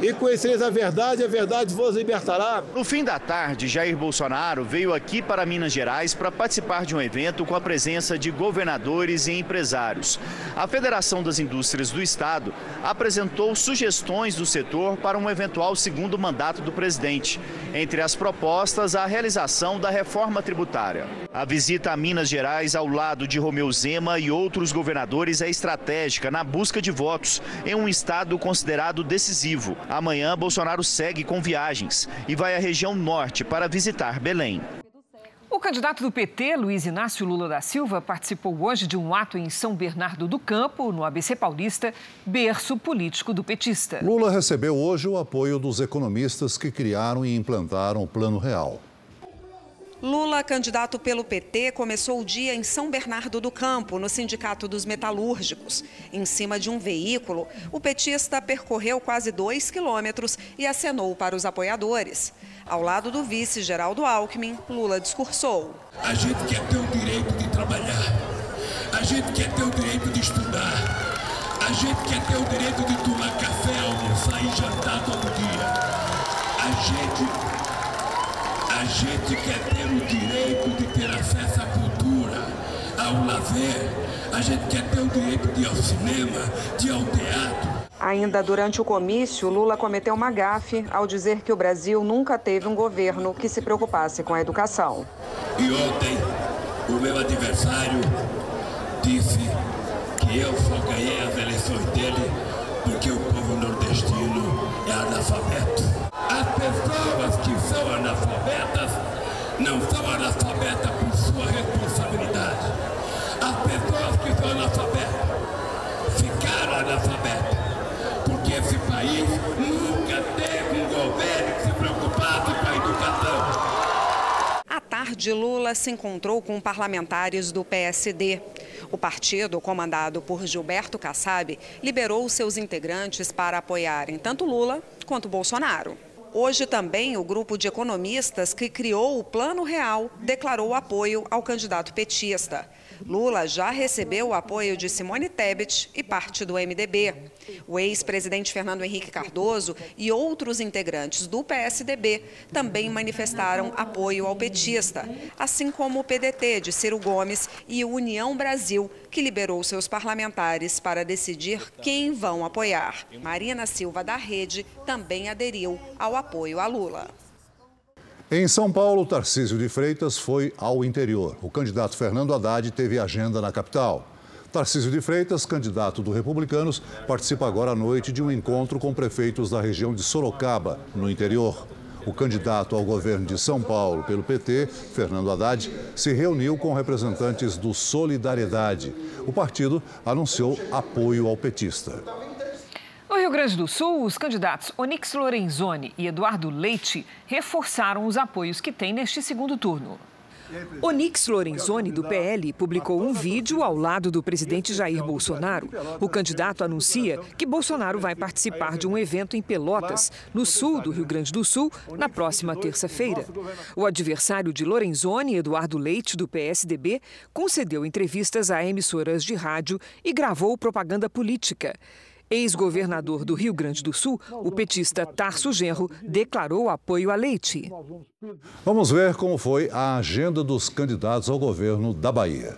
e conhecereis a verdade, a verdade vos libertará. No fim da tarde, Jair Bolsonaro veio aqui para Minas Gerais para participar de um evento com a presença de governadores e empresários. A Federação das Indústrias do Estado apresentou sugestões do setor para um eventual segundo mandato do presidente. Entre as propostas, a realização da reforma tributária. A visita a Minas Gerais ao lado de Romeu Zema e outros governadores é estratégica na busca de votos em um estado considerado decisivo. Amanhã, Bolsonaro segue com viagens e vai à região norte para visitar Belém. O candidato do PT, Luiz Inácio Lula da Silva, participou hoje de um ato em São Bernardo do Campo, no ABC Paulista, berço político do petista. Lula recebeu hoje o apoio dos economistas que criaram e implantaram o Plano Real. Lula, candidato pelo PT, começou o dia em São Bernardo do Campo, no Sindicato dos Metalúrgicos. Em cima de um veículo, o petista percorreu quase dois quilômetros e acenou para os apoiadores. Ao lado do vice Geraldo Alckmin, Lula discursou. A gente quer ter o direito de trabalhar. A gente quer ter o direito de estudar. A gente quer ter o direito de tomar café, almoçar e jantar todo dia. A gente a gente quer o direito de ter acesso à cultura, ao lazer. A gente quer ter o direito de ir ao cinema, de ir ao teatro. Ainda durante o comício, Lula cometeu uma gafe ao dizer que o Brasil nunca teve um governo que se preocupasse com a educação. E ontem, o meu adversário disse que eu só ganhei as eleições dele porque o povo nordestino é analfabeto. As pessoas não são analfabetas por sua responsabilidade. As pessoas que são analfabetas ficaram analfabetas porque esse país nunca teve um governo que se preocupasse com a educação. À tarde, Lula se encontrou com parlamentares do PSD. O partido, comandado por Gilberto Kassab, liberou seus integrantes para apoiarem tanto Lula quanto Bolsonaro. Hoje também o grupo de economistas que criou o Plano Real declarou apoio ao candidato petista. Lula já recebeu o apoio de Simone Tebet e parte do MDB. O ex-presidente Fernando Henrique Cardoso e outros integrantes do PSDB também manifestaram apoio ao petista, assim como o PDT de Ciro Gomes e o União Brasil, que liberou seus parlamentares para decidir quem vão apoiar. Marina Silva da Rede também aderiu ao apoio a Lula. Em São Paulo, Tarcísio de Freitas foi ao interior. O candidato Fernando Haddad teve agenda na capital. Tarcísio de Freitas, candidato do Republicanos, participa agora à noite de um encontro com prefeitos da região de Sorocaba, no interior. O candidato ao governo de São Paulo pelo PT, Fernando Haddad, se reuniu com representantes do Solidariedade. O partido anunciou apoio ao petista. No Rio Grande do Sul, os candidatos Onix Lorenzoni e Eduardo Leite reforçaram os apoios que têm neste segundo turno. Onix Lorenzoni, do PL, publicou um vídeo ao lado do presidente Jair Bolsonaro. O candidato anuncia que Bolsonaro vai participar de um evento em Pelotas, no sul do Rio Grande do Sul, na próxima terça-feira. O adversário de Lorenzoni, Eduardo Leite, do PSDB, concedeu entrevistas a emissoras de rádio e gravou propaganda política. Ex-governador do Rio Grande do Sul, o petista Tarso Genro declarou apoio a Leite. Vamos ver como foi a agenda dos candidatos ao governo da Bahia.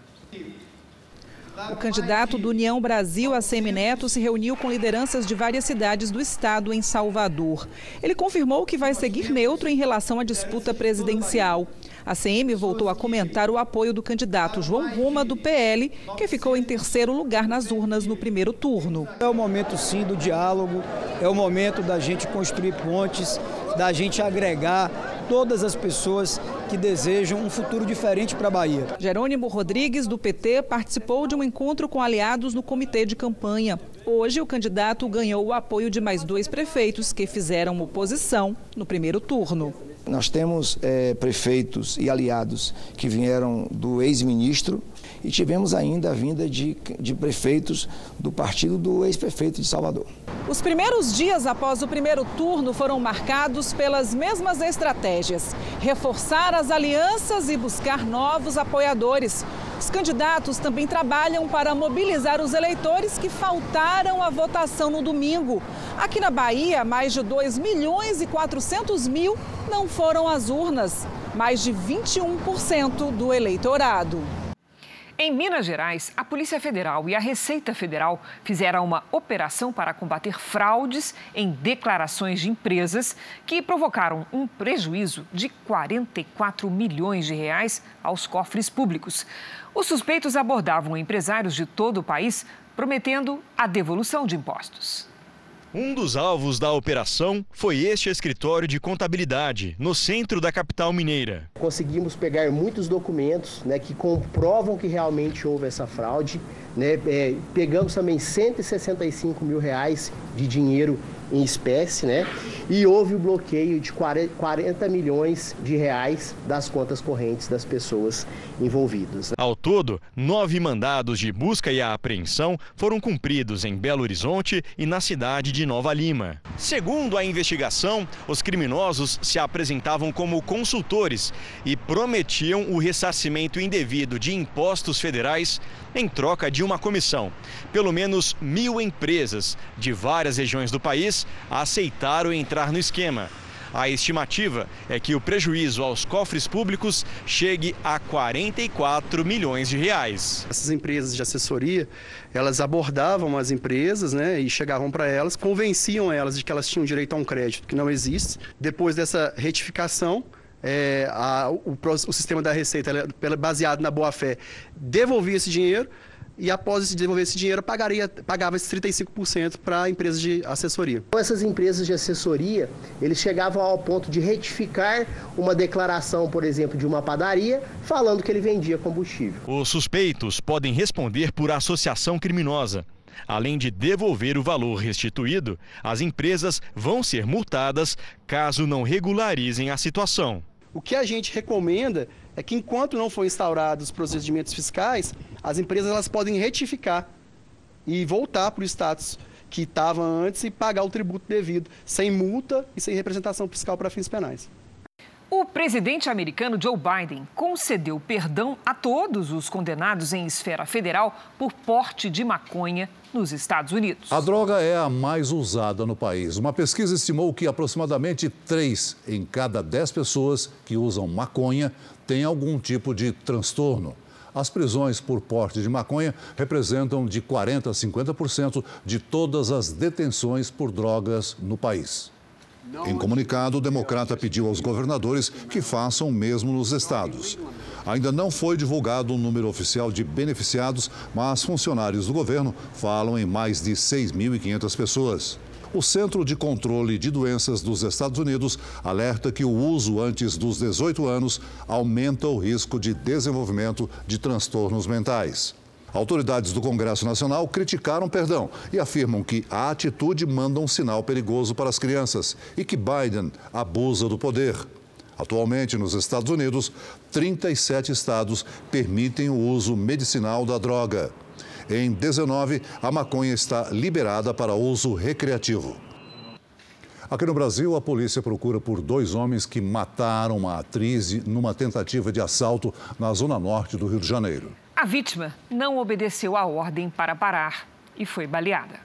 O candidato do União Brasil, a Semineto, se reuniu com lideranças de várias cidades do estado em Salvador. Ele confirmou que vai seguir neutro em relação à disputa presidencial. A CM voltou a comentar o apoio do candidato João Roma, do PL, que ficou em terceiro lugar nas urnas no primeiro turno. É o momento, sim, do diálogo, é o momento da gente construir pontes, da gente agregar todas as pessoas que desejam um futuro diferente para a Bahia. Jerônimo Rodrigues, do PT, participou de um encontro com aliados no comitê de campanha. Hoje, o candidato ganhou o apoio de mais dois prefeitos que fizeram oposição no primeiro turno. Nós temos é, prefeitos e aliados que vieram do ex-ministro e tivemos ainda a vinda de, de prefeitos do partido do ex-prefeito de Salvador. Os primeiros dias após o primeiro turno foram marcados pelas mesmas estratégias: reforçar as alianças e buscar novos apoiadores. Os candidatos também trabalham para mobilizar os eleitores que faltaram à votação no domingo. Aqui na Bahia, mais de 2 milhões e 400 mil não foram às urnas, mais de 21% do eleitorado. Em Minas Gerais, a Polícia Federal e a Receita Federal fizeram uma operação para combater fraudes em declarações de empresas que provocaram um prejuízo de 44 milhões de reais aos cofres públicos. Os suspeitos abordavam empresários de todo o país, prometendo a devolução de impostos. Um dos alvos da operação foi este escritório de contabilidade, no centro da capital mineira. Conseguimos pegar muitos documentos né, que comprovam que realmente houve essa fraude. Né? É, pegamos também 165 mil reais de dinheiro em espécie, né? E houve o bloqueio de 40 milhões de reais das contas correntes das pessoas envolvidas. Ao todo, nove mandados de busca e apreensão foram cumpridos em Belo Horizonte e na cidade de Nova Lima. Segundo a investigação, os criminosos se apresentavam como consultores e prometiam o ressarcimento indevido de impostos federais em troca de uma comissão. Pelo menos mil empresas de várias regiões do país aceitaram entrar no esquema. A estimativa é que o prejuízo aos cofres públicos chegue a 44 milhões de reais. Essas empresas de assessoria, elas abordavam as empresas né, e chegavam para elas, convenciam elas de que elas tinham direito a um crédito que não existe. Depois dessa retificação, é, a, o, o, sistema da Receita, baseado na boa-fé, devolvia esse dinheiro e após devolver esse dinheiro, pagaria, pagava esses 35% para a empresa de assessoria. Então, essas empresas de assessoria, eles chegavam ao ponto de retificar uma declaração, por exemplo, de uma padaria, falando que ele vendia combustível. Os suspeitos podem responder por associação criminosa. Além de devolver o valor restituído, as empresas vão ser multadas caso não regularizem a situação. O que a gente recomenda é que enquanto não for instaurados os procedimentos fiscais, as empresas elas podem retificar e voltar para o status que estava antes e pagar o tributo devido, sem multa e sem representação fiscal para fins penais. O presidente americano Joe Biden concedeu perdão a todos os condenados em esfera federal por porte de maconha nos Estados Unidos. A droga é a mais usada no país. Uma pesquisa estimou que aproximadamente 3 em cada 10 pessoas que usam maconha têm algum tipo de transtorno. As prisões por porte de maconha representam de 40% a 50% de todas as detenções por drogas no país. Em comunicado, o democrata pediu aos governadores que façam o mesmo nos estados. Ainda não foi divulgado um número oficial de beneficiados, mas funcionários do governo falam em mais de 6.500 pessoas. O Centro de Controle de Doenças dos Estados Unidos alerta que o uso antes dos 18 anos aumenta o risco de desenvolvimento de transtornos mentais. Autoridades do Congresso Nacional criticaram perdão e afirmam que a atitude manda um sinal perigoso para as crianças e que Biden abusa do poder. Atualmente, nos Estados Unidos, 37 estados permitem o uso medicinal da droga. Em 19, a maconha está liberada para uso recreativo. Aqui no Brasil, a polícia procura por dois homens que mataram uma atriz numa tentativa de assalto na zona norte do Rio de Janeiro. A vítima não obedeceu a ordem para parar e foi baleada.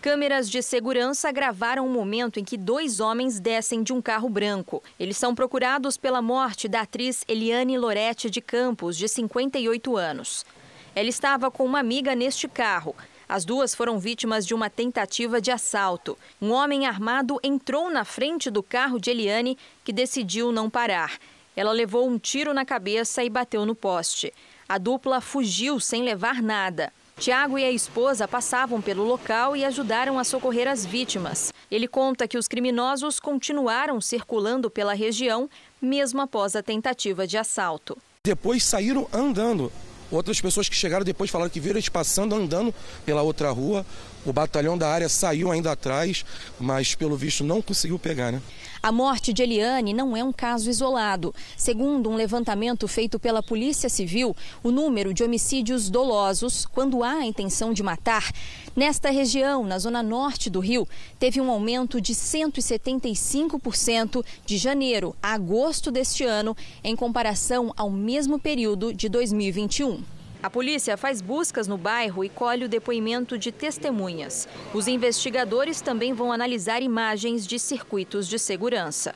Câmeras de segurança gravaram o momento em que dois homens descem de um carro branco. Eles são procurados pela morte da atriz Eliane Lorete de Campos, de 58 anos. Ela estava com uma amiga neste carro. As duas foram vítimas de uma tentativa de assalto. Um homem armado entrou na frente do carro de Eliane, que decidiu não parar. Ela levou um tiro na cabeça e bateu no poste. A dupla fugiu sem levar nada. Tiago e a esposa passavam pelo local e ajudaram a socorrer as vítimas. Ele conta que os criminosos continuaram circulando pela região, mesmo após a tentativa de assalto. Depois saíram andando. Outras pessoas que chegaram depois falaram que viram eles passando, andando pela outra rua. O batalhão da área saiu ainda atrás, mas pelo visto não conseguiu pegar, né? A morte de Eliane não é um caso isolado. Segundo um levantamento feito pela Polícia Civil, o número de homicídios dolosos, quando há a intenção de matar, nesta região, na zona norte do Rio, teve um aumento de 175% de janeiro a agosto deste ano, em comparação ao mesmo período de 2021. A polícia faz buscas no bairro e colhe o depoimento de testemunhas. Os investigadores também vão analisar imagens de circuitos de segurança.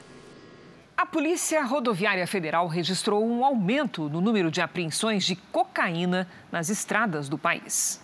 A Polícia Rodoviária Federal registrou um aumento no número de apreensões de cocaína nas estradas do país.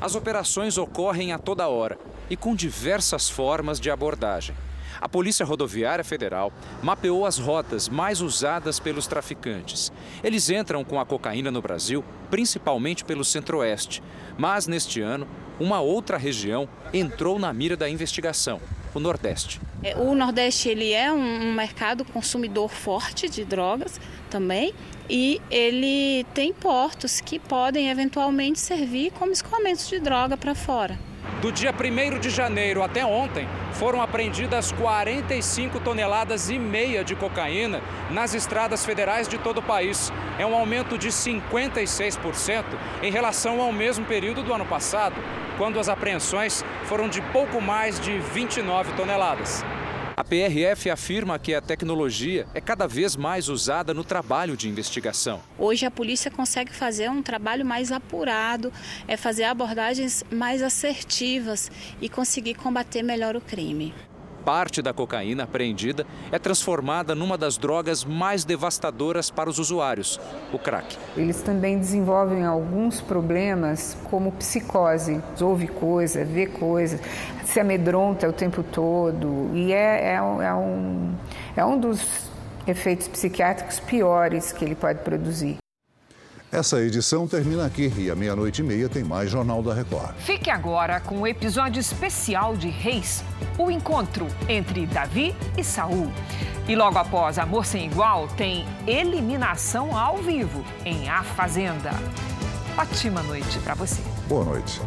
As operações ocorrem a toda hora e com diversas formas de abordagem. A Polícia Rodoviária Federal mapeou as rotas mais usadas pelos traficantes. Eles entram com a cocaína no Brasil, principalmente pelo Centro-Oeste. Mas neste ano, uma outra região entrou na mira da investigação, o Nordeste. É, o Nordeste ele é um mercado consumidor forte de drogas também e ele tem portos que podem eventualmente servir como escoamentos de droga para fora. Do dia 1 de janeiro até ontem, foram apreendidas 45 toneladas e meia de cocaína nas estradas federais de todo o país. É um aumento de 56% em relação ao mesmo período do ano passado, quando as apreensões foram de pouco mais de 29 toneladas. A PRF afirma que a tecnologia é cada vez mais usada no trabalho de investigação. Hoje a polícia consegue fazer um trabalho mais apurado, é fazer abordagens mais assertivas e conseguir combater melhor o crime parte da cocaína apreendida é transformada numa das drogas mais devastadoras para os usuários, o crack. Eles também desenvolvem alguns problemas, como psicose, ouve coisa, vê coisa, se amedronta o tempo todo, e é, é, é, um, é um dos efeitos psiquiátricos piores que ele pode produzir. Essa edição termina aqui e à meia-noite e meia tem mais Jornal da Record. Fique agora com o um episódio especial de Reis, o encontro entre Davi e Saul. E logo após Amor Sem Igual, tem eliminação ao vivo em A Fazenda. Ótima noite para você. Boa noite.